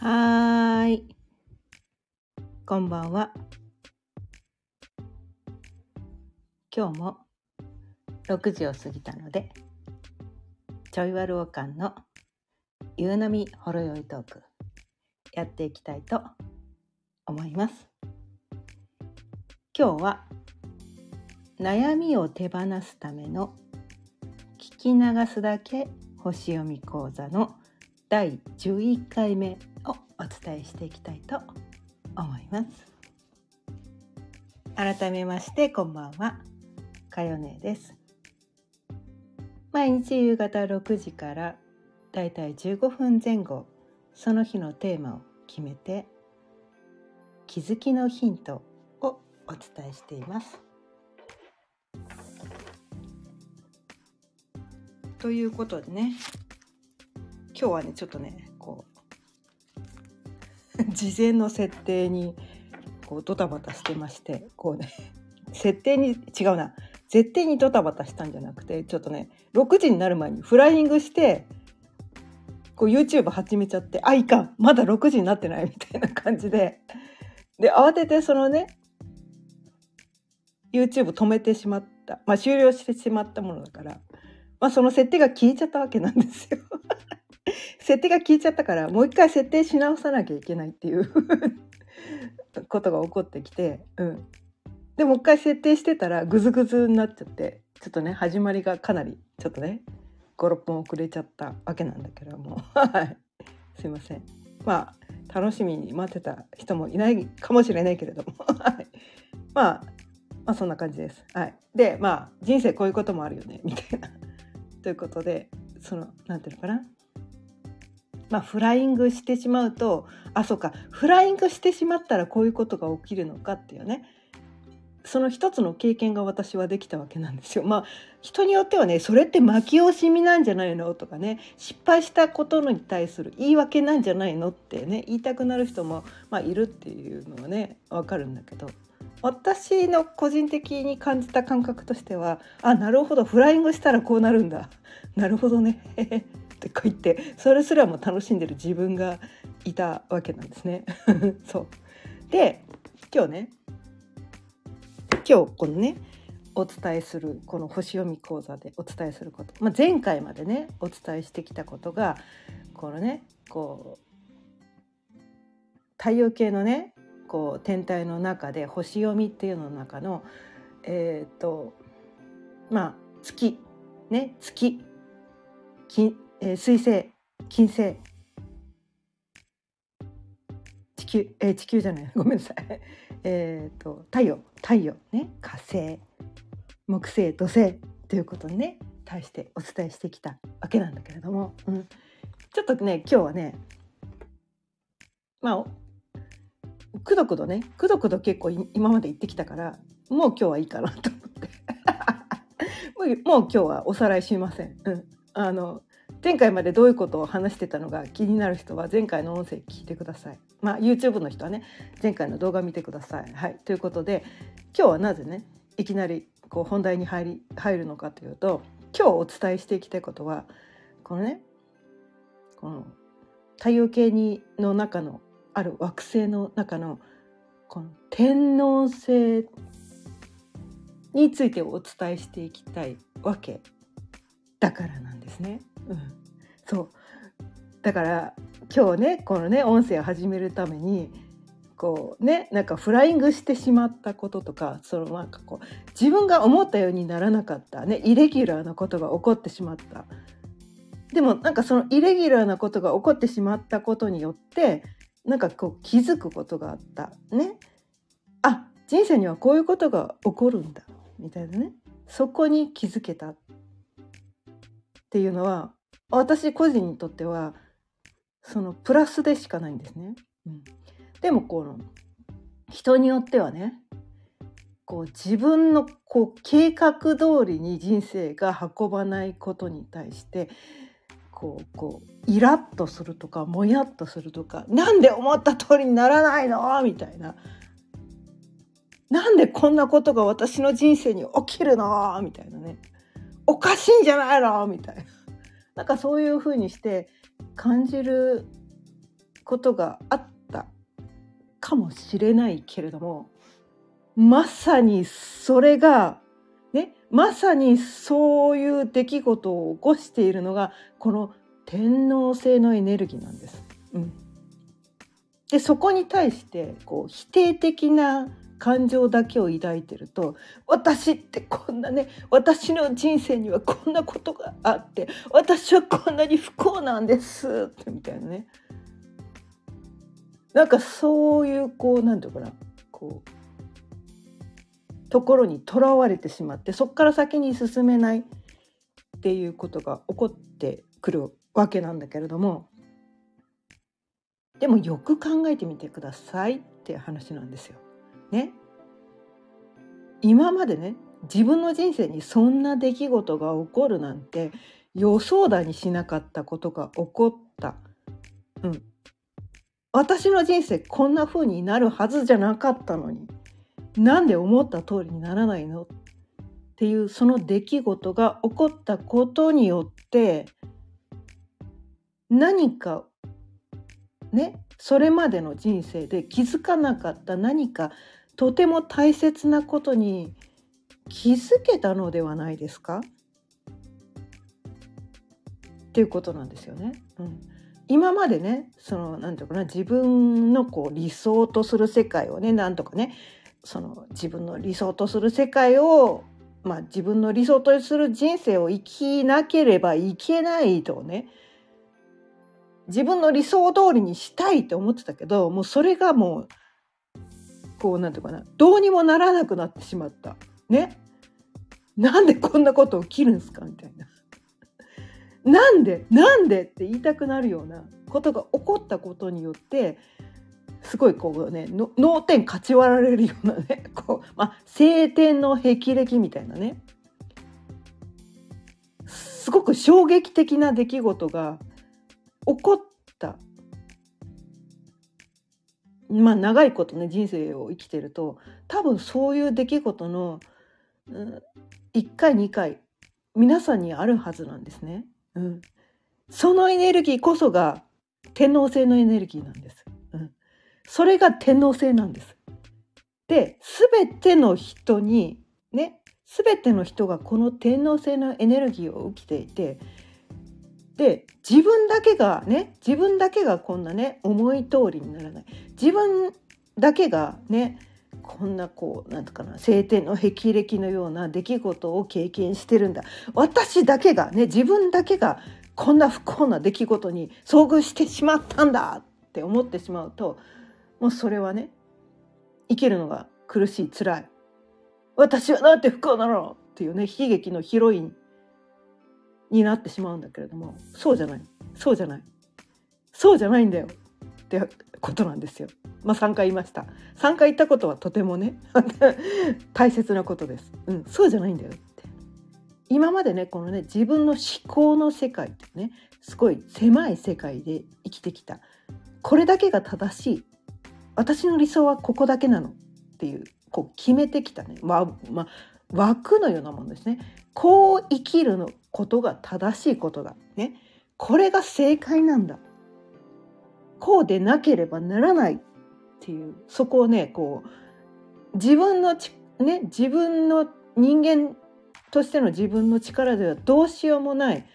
はーい。こんばんは。今日も6時を過ぎたので、ちょいわるおかんの夕波ほろ酔いトークやっていきたいと思います。今日は悩みを手放すための聞き流すだけ星読み講座の第11回目お伝えしていきたいと思います。改めましてこんばんは。かよねです。毎日夕方6時からだいたい15分前後その日のテーマを決めて気づきのヒントをお伝えしています。ということでね今日はねちょっとね事前の設定にこうドタバタしてましてこうね 設定に違うな。絶対にドタバタしたんじゃなくてちょっとね6時になる前にフライングしてこう YouTube 始めちゃってあいかん。まだ6時になってないみたいな感じで。で慌ててそのね YouTube 止めてしまった。まあ終了してしまったものだからまあその設定が消えちゃったわけなんですよ。設定が効いちゃったからもう一回設定し直さなきゃいけないっていう ことが起こってきて、うん、でもう一回設定してたらグズグズになっちゃってちょっとね始まりがかなりちょっとね56分遅れちゃったわけなんだけども はい。すいません。まあ楽しみに待ってた人もいないかもしれないけれども。まあまあそんな感じです。はい、でまあ人生こういうこともあるよねみたいな。ということでその何て言うのかな？まあ、フライングしてしまうとあそうかフライングしてしまったらこういうことが起きるのかっていうね。その一つの経験が私はできたわけなんですよ。まあ人によってはねそれって負け惜しみなんじゃないのとかね失敗したことに対する言い訳なんじゃないのってね言いたくなる人も、まあ、いるっていうのはね分かるんだけど。私の個人的に感じた感覚としてはあなるほどフライングしたらこうなるんだ。なるほどね。ってこう言ってそれすらも楽しんでる自分がいたわけなんですね。そう。で今日ね今日このねお伝えするこの星読み講座でお伝えすること、まあ、前回までねお伝えしてきたことがこのねこう太陽系のねこう天体の中で星読みっていうのの中のえっ、ー、とまあ月。ね月。金えー、水星金星。地球、えー、地球じゃない。ごめんなさい。えっと太陽。太陽ね。火星。木星土星。ということにね。対してお伝えしてきたわけなんだけれども、うん、ちょっとね今日はねまあくどくどね。くどくど結構今まで言ってきたからもう今日はいいかなと思って。もうもう今日はおさらいしません。うん、あの前回までどういうことを話してたのが気になる人は前回の音声聞いてください。まあ YouTube の人はね前回の動画見てください。はい、ということで今日はなぜねいきなりこう本題に入り入るのかというと今日お伝えしていきたいことはこのねこの太陽系にの中のある惑星の中のこの天王星についてお伝えしていきたいわけだからなんですね。うん、そう。だから今日ねこのね音声を始めるためにこうねなんかフライングしてしまったこととかそのなんかこう自分が思ったようにならなかったねイレギュラーなことが起こってしまった。でもなんかそのイレギュラーなことが起こってしまったことによってなんかこう気づくことがあった。ね。あ人生にはこういうことが起こるんだ。みたいなね。そこに気づけた。っていうのは私個人にとってはそのプラスでしかないんですね。うん、でもこの人によってはねこう自分のこう計画通りに人生が運ばないことに対してこうこうイラッとするとかもやっとするとかなんで思った通りにならないの？みたいな。なんでこんなことが私の人生に起きるの？みたいなね。おかしいんじゃないの？みたいな。なんかそういうふうにして感じることがあったかもしれないけれどもまさにそれがねまさにそういう出来事を起こしているのがこの天皇制のエネルギーなんです。うん、でそこに対してこう否定的な感情だけを抱いてると私ってこんなね私の人生にはこんなことがあって私はこんなに不幸なんですってみたいなねなんかそういうこう何て言うかなこうところにとらわれてしまってそこから先に進めないっていうことが起こってくるわけなんだけれどもでもよく考えてみてくださいって話なんですよ。ね今までね自分の人生にそんな出来事が起こるなんて予想だにしなかったことが起こった。うん。私の人生こんな風になるはずじゃなかったのになんで思った通りにならないの？っていうその出来事が起こったことによって何かねそれまでの人生で気づかなかった何かとても大切なことに気づけたのではないですか？っていうことなんですよね。うん、今までねそのなんていうかな自分のこう理想とする世界をねなんとかねその自分の理想とする世界をまあ自分の理想とする人生を生きなければいけないとね自分の理想通りにしたいって思ってたけどもうそれがもうこうなんていうかなどうにもならなくなってしまった。ね？なんでこんなこと起きるんですかみたいな。なんで？なんで？って言いたくなるようなことが起こったことによってすごいこうね脳天かち割られるようなね こう、まあ、晴天の霹靂みたいなね。すごく衝撃的な出来事が起こっまあ長いことね人生を生きてると多分そういう出来事の、うん、1回2回皆さんにあるはずなんですね。うん、そのエネルギーこそが天皇制のエネルギーなんです。うん、それが天皇制なんです。で全ての人にね全ての人がこの天皇制のエネルギーを起きていてで自分だけがね自分だけがこんなね思い通りにならない。自分だけがねこんなこうなんとかな晴天の霹靂のような出来事を経験してるんだ。私だけがね自分だけがこんな不幸な出来事に遭遇してしまったんだって思ってしまうともうそれはね生きるのが苦しい辛い。私はなんて不幸なのっていうね悲劇のヒロインになってしまうんだけれどもそうじゃない。そうじゃない。そうじゃないんだよ。ってことなんですよ。まあ3回言いました。3回言ったことはとてもね 大切なことです。うん、そうじゃないんだよ。って。今までねこのね自分の思考の世界ってねすごい狭い世界で生きてきた。これだけが正しい。私の理想はここだけなの。っていうこう決めてきたね、まあまあ、枠のようなものですね。こう生きるの。ことが正しいことだ。ね。これが正解なんだ。こうでなければならないっていう。そこをねこう自分のちね自分の人間としての自分の力ではどうしようもない。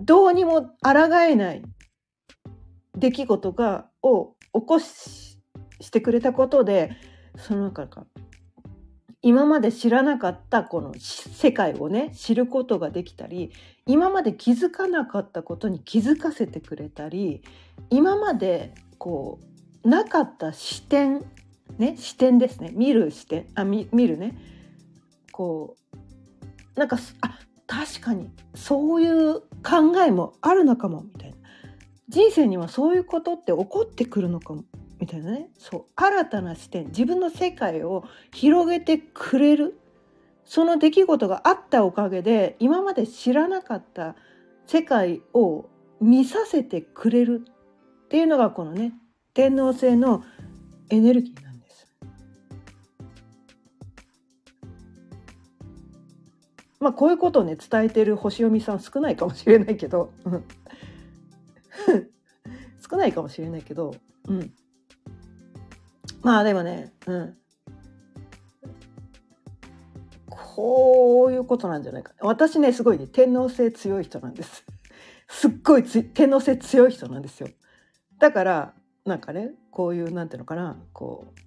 どうにも抗えない出来事がを起こししてくれたことでその中から今まで知らなかったこの世界をね知ることができたり今まで気づかなかったことに気づかせてくれたり今までこうなかった視点ね視点ですね。見る視点あ見見るね。こうなんかあ確かにそういう考えもあるのかもみたいな。人生にはそういうことって起こってくるのかも。みたいなね。そう。新たな視点。自分の世界を広げてくれる。その出来事があったおかげで今まで知らなかった世界を見させてくれる。っていうのがこのね天皇制のエネルギーなんです。まあこういうことをね伝えてる星読みさん少ないかもしれないけど。少なないかもしれないけど、うん、まあでもね、うん、こういうことなんじゃないか。私ねすごいね天皇制強い人なんです。すっごい天皇制強い人なんですよ。だからなんかねこういうなんていうのかなこう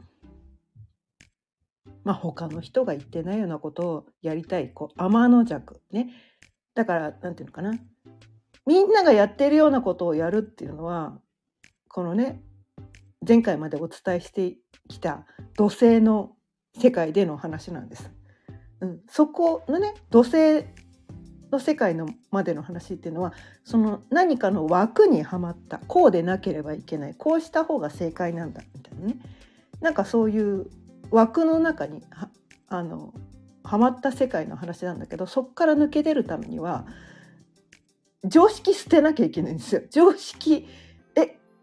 まあ他の人が言ってないようなことをやりたいこう天の弱ね。だからなんていうのかな。みんながやってるようなことをやるっていうのはこのね前回までお伝えしてきた土星の世界での話なんです。うん、そこのね土星の世界のまでの話っていうのはその何かの枠にはまったこうでなければいけないこうした方が正解なんだみたいなねなんかそういう枠の中にはあのはまった世界の話なんだけどそこから抜け出るためには常識捨てなきゃいけないんですよ。常識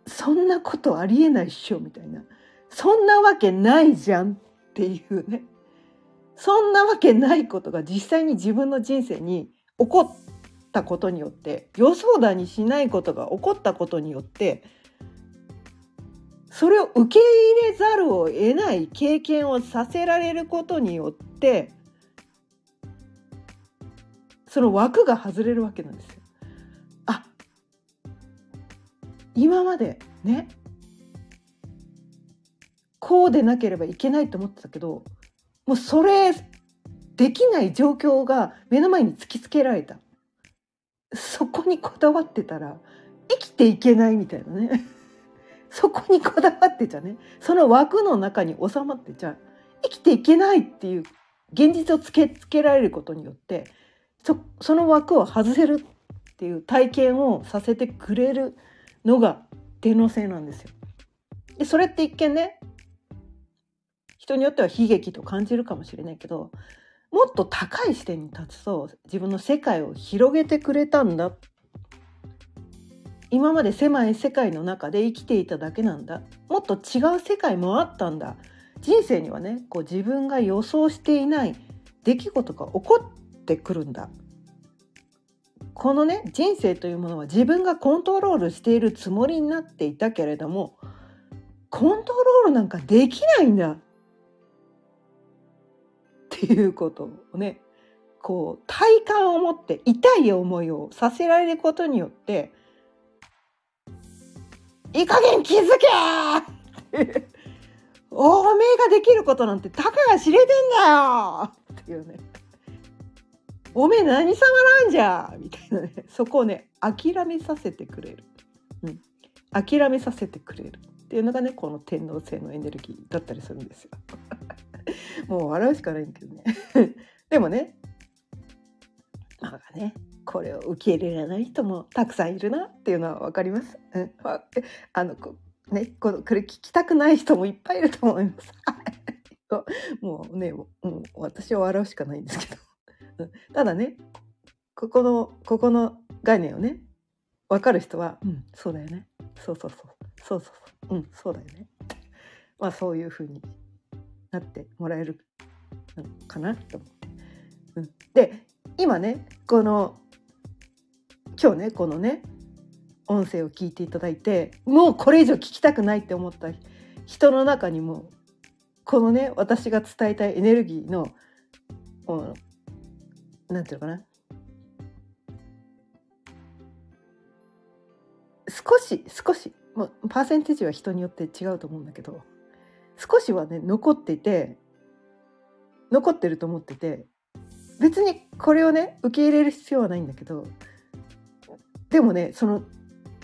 そんなことありえないっしょみたいなそんなわけないじゃんっていうねそんなわけないことが実際に自分の人生に起こったことによって予想だにしないことが起こったことによってそれを受け入れざるを得ない経験をさせられることによってその枠が外れるわけなんですよ。今までねこうでなければいけないと思ってたけどもうそれできない状況が目の前に突きつけられた。そこにこだわってたら生きていけないみたいなね。そこにこだわってちゃね。その枠の中に収まってちゃ生きていけないっていう現実をつけつけられることによってそその枠を外せるっていう体験をさせてくれるのが天皇制なんですよ。でそれって一見ね人によっては悲劇と感じるかもしれないけどもっと高い視点に立つと自分の世界を広げてくれたんだ。今まで狭い世界の中で生きていただけなんだ。もっと違う世界もあったんだ。人生にはねこう自分が予想していない出来事が起こってくるんだ。このね人生というものは自分がコントロールしているつもりになっていたけれどもコントロールなんかできないんだ。っていうことをねこう体感を持って痛い思いをさせられることによっていい加減気づけ! おめえができることなんてたかが知れてんだよ!っていうね。おめえ何様なんじゃみたいなね。そこをね諦めさせてくれる、うん、諦めさせてくれるっていうのがねこの天皇制のエネルギーだったりするんですよ。もう笑うしかないんだけどね。でもねまあねこれを受け入れられない人もたくさんいるなっていうのは分かります。うん、あのねこのこれ聞きたくない人もいっぱいいると思います。もうねもう私は笑うしかないんですけど。ただねここのここの概念をね分かる人は「うん。そうだよね。そうそうそう。そうそうそう。うん。そうだよね」まあそういうふうになってもらえるのかなと思って。うん、で今ねこの今日ねこのね音声を聞いていただいてもうこれ以上聞きたくないって思った人の中にもこのね私が伝えたいエネルギーの何て言うのかな。少し少し。もうパーセンテージは人によって違うと思うんだけど。少しはね残っていて残ってると思ってて別にこれをね受け入れる必要はないんだけどでもねその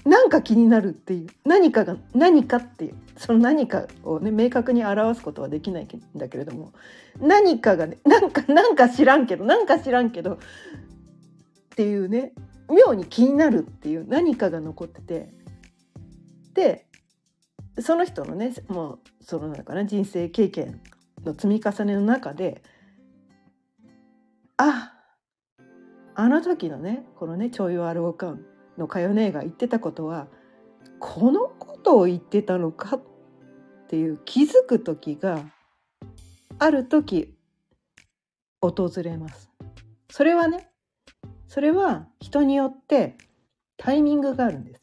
なんか気になるっていう何かが何かっていう。その何かをね明確に表すことはできないんだけれども何かがねなんかなんか知らんけどなんか知らんけどっていうね妙に気になるっていう何かが残っててでその人のねもうその中ね人生経験の積み重ねの中でああの時のねこのね徴用アルオカンのかよ姉が言ってたことはこのことを言ってたのかっていう気づく時がある時訪れます。それはねそれは人によってタイミングがあるんです。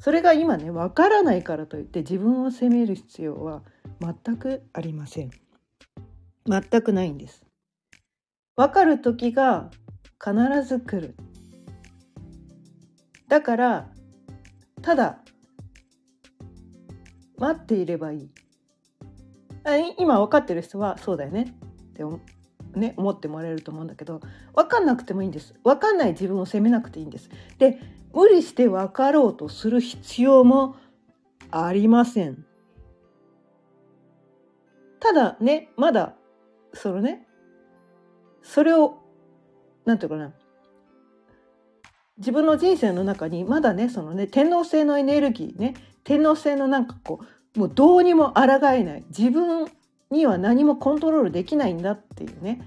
それが今ねわからないからといって自分を責める必要は全くありません全くないんですわかる時が必ず来るだからただ待っていればいい。今分かってる人はそうだよね。ってね、思ってもらえると思うんだけど分かんなくてもいいんです。分かんない自分を責めなくていいんです。で無理して分かろうとする必要もありません。ただねまだそのねそれを何て言うかな。自分の人生の中にまだねそのね天皇制のエネルギーね天皇制のなんかこうもうどうにも抗えない自分には何もコントロールできないんだっていうね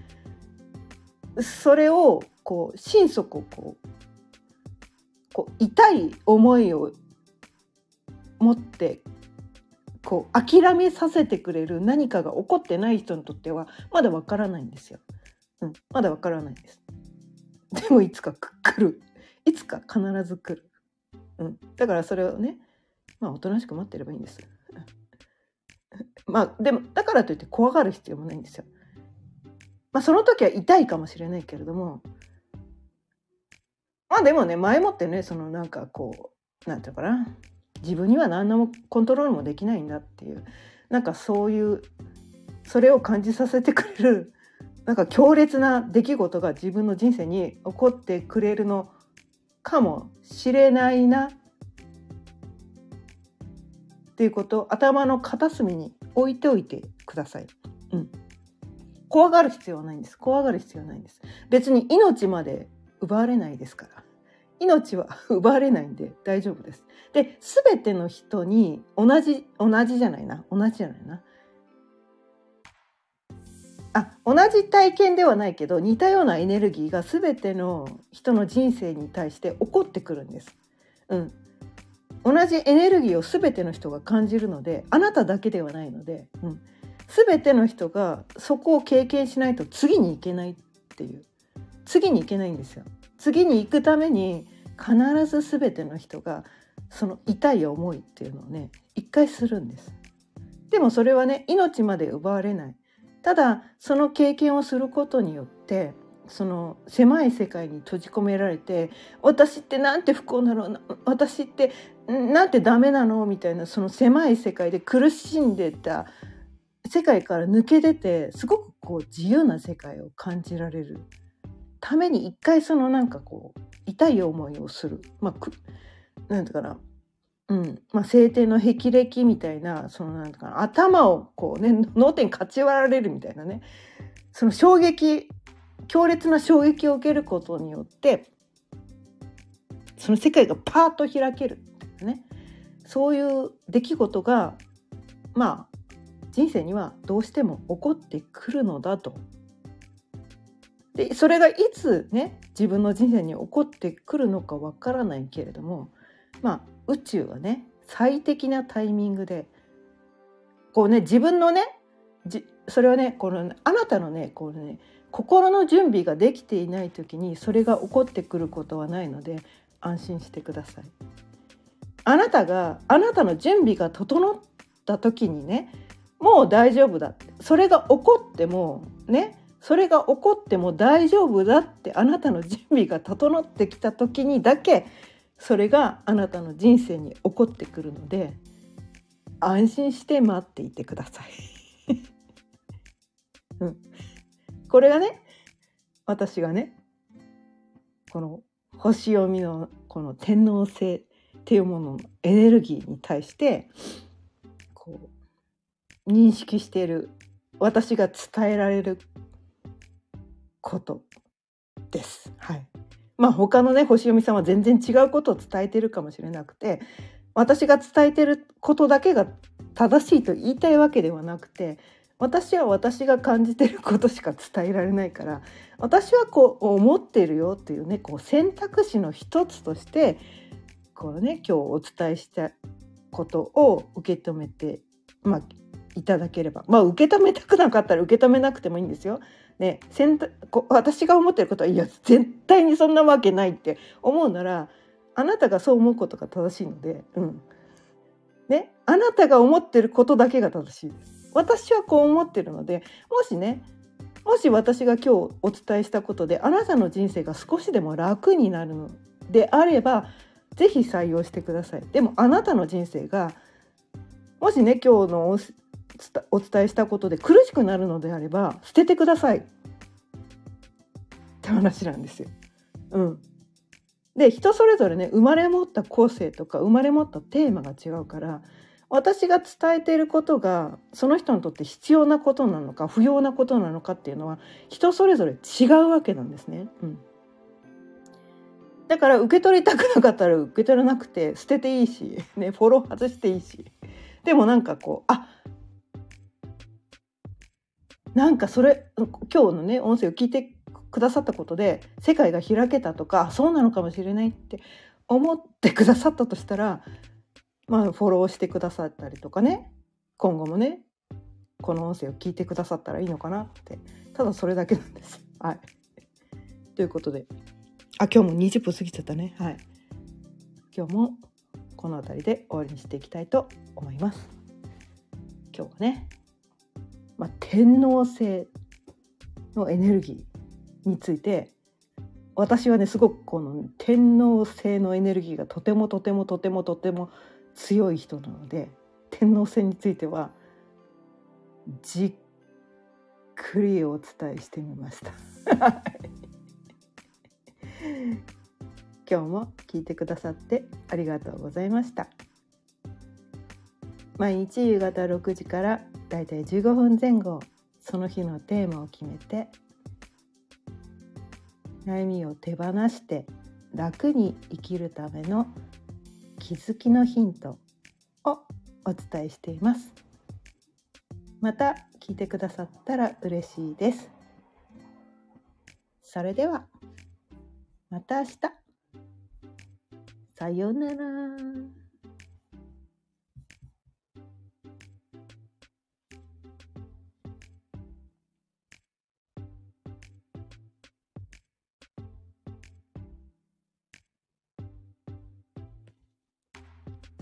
それをこう心底こうこう痛い思いを持ってこう諦めさせてくれる何かが起こってない人にとってはまだわからないんですよ。うん、まだわからないです。でもいつか来る。いつか必ず来る。うん、だからそれをね、まあおとなしく待ってればいいんです。まあでもだからといって怖がる必要もないんですよ。まあその時は痛いかもしれないけれどもまあでもね前もってねそのなんかこうなんていうかな自分には何のコントロールもできないんだっていうなんかそういうそれを感じさせてくれるなんか強烈な出来事が自分の人生に起こってくれるのかもしれないなっていうこと頭の片隅に置いておいてください。うん。怖がる必要はないんです。怖がる必要はないんです。別に命まで奪われないですから。命は奪われないんで 大丈夫です。で、すべての人に同じ、同じじゃないな。同じじゃないな。あ、同じ体験ではないけど似たようなエネルギーが全ての人の人生に対して起こってくるんです。うん。同じエネルギーを全ての人が感じるのであなただけではないので、うん、全ての人がそこを経験しないと次に行けないっていう次に行けないんですよ。次に行くために必ず全ての人がその痛い思いっていうのをね一回するんです。でもそれはね命まで奪われない。ただその経験をすることによってその狭い世界に閉じ込められて私ってなんて不幸なの私ってなんてダメなのみたいなその狭い世界で苦しんでた世界から抜け出てすごくこう自由な世界を感じられる。ために一回そのなんかこう痛い思いをする。まあなんていうかな。うん。まあ、晴天の霹靂みたいなそのなんか頭をこうね脳天かち割られるみたいなね。その衝撃強烈な衝撃を受けることによってその世界がパーッと開けるね。そういう出来事がまあ人生にはどうしても起こってくるのだと。でそれがいつね自分の人生に起こってくるのかわからないけれどもまあ宇宙はね最適なタイミングでこうね自分のねそれはねこのあなたのねこうね心の準備ができていない時にそれが起こってくることはないので安心してください。あなたがあなたの準備が整った時にねもう大丈夫だってそれが起こってもねそれが起こっても大丈夫だってあなたの準備が整ってきた時にだけそれがあなたの人生に起こってくるので安心して待っていてください。うん、これがね私がねこの星読みのこの天皇制っていうもののエネルギーに対してこう認識している私が伝えられることです。はい。まあ他のね星読みさんは全然違うことを伝えてるかもしれなくて私が伝えてることだけが正しいと言いたいわけではなくて私は私が感じてることしか伝えられないから私はこう思ってるよっていうねこう選択肢の一つとしてこうね今日お伝えしたことを受け止めて、まあ、いただければまあ受け止めたくなかったら受け止めなくてもいいんですよ。ね、私が思ってることはいや 絶対にそんなわけないって思うならあなたがそう思うことが正しいので、うん。ね、あなたが思ってることだけが正しい。です私はこう思ってるのでもしねもし私が今日お伝えしたことであなたの人生が少しでも楽になるのであれば是非採用してください。でもあなたの人生がもしね今日のお伝えしたことで苦しくなるのであれば捨ててくださいって話なんですよ。うん、で人それぞれね生まれ持った個性とか生まれ持ったテーマが違うから私が伝えていることがその人にとって必要なことなのか不要なことなのかっていうのは人それぞれ違うわけなんですね。うんだから受け取りたくなかったら受け取らなくて捨てていいし、ね、フォロー外していいしでもなんかこうあなんかそれ今日のね音声を聞いてくださったことで世界が開けたとかそうなのかもしれないって思ってくださったとしたらまあフォローしてくださったりとかね今後もねこの音声を聞いてくださったらいいのかなってただそれだけなんです。はい、ということであ今日も20分過ぎちゃったね。はい、今日もこの辺りで終わりにしていきたいと思います。今日はねまあ、天皇制のエネルギーについて私はねすごくこの天皇制のエネルギーがとてもとてもとてもとても強い人なので天皇制についてはじっくりお伝えしてみました。今日も聞いてくださってありがとうございました。毎日夕方6時からだいたい15分前後その日のテーマを決めて悩みを手放して楽に生きるための気づきのヒントをお伝えしています。また聞いてくださったら嬉しいです。それではまた明日。さようなら。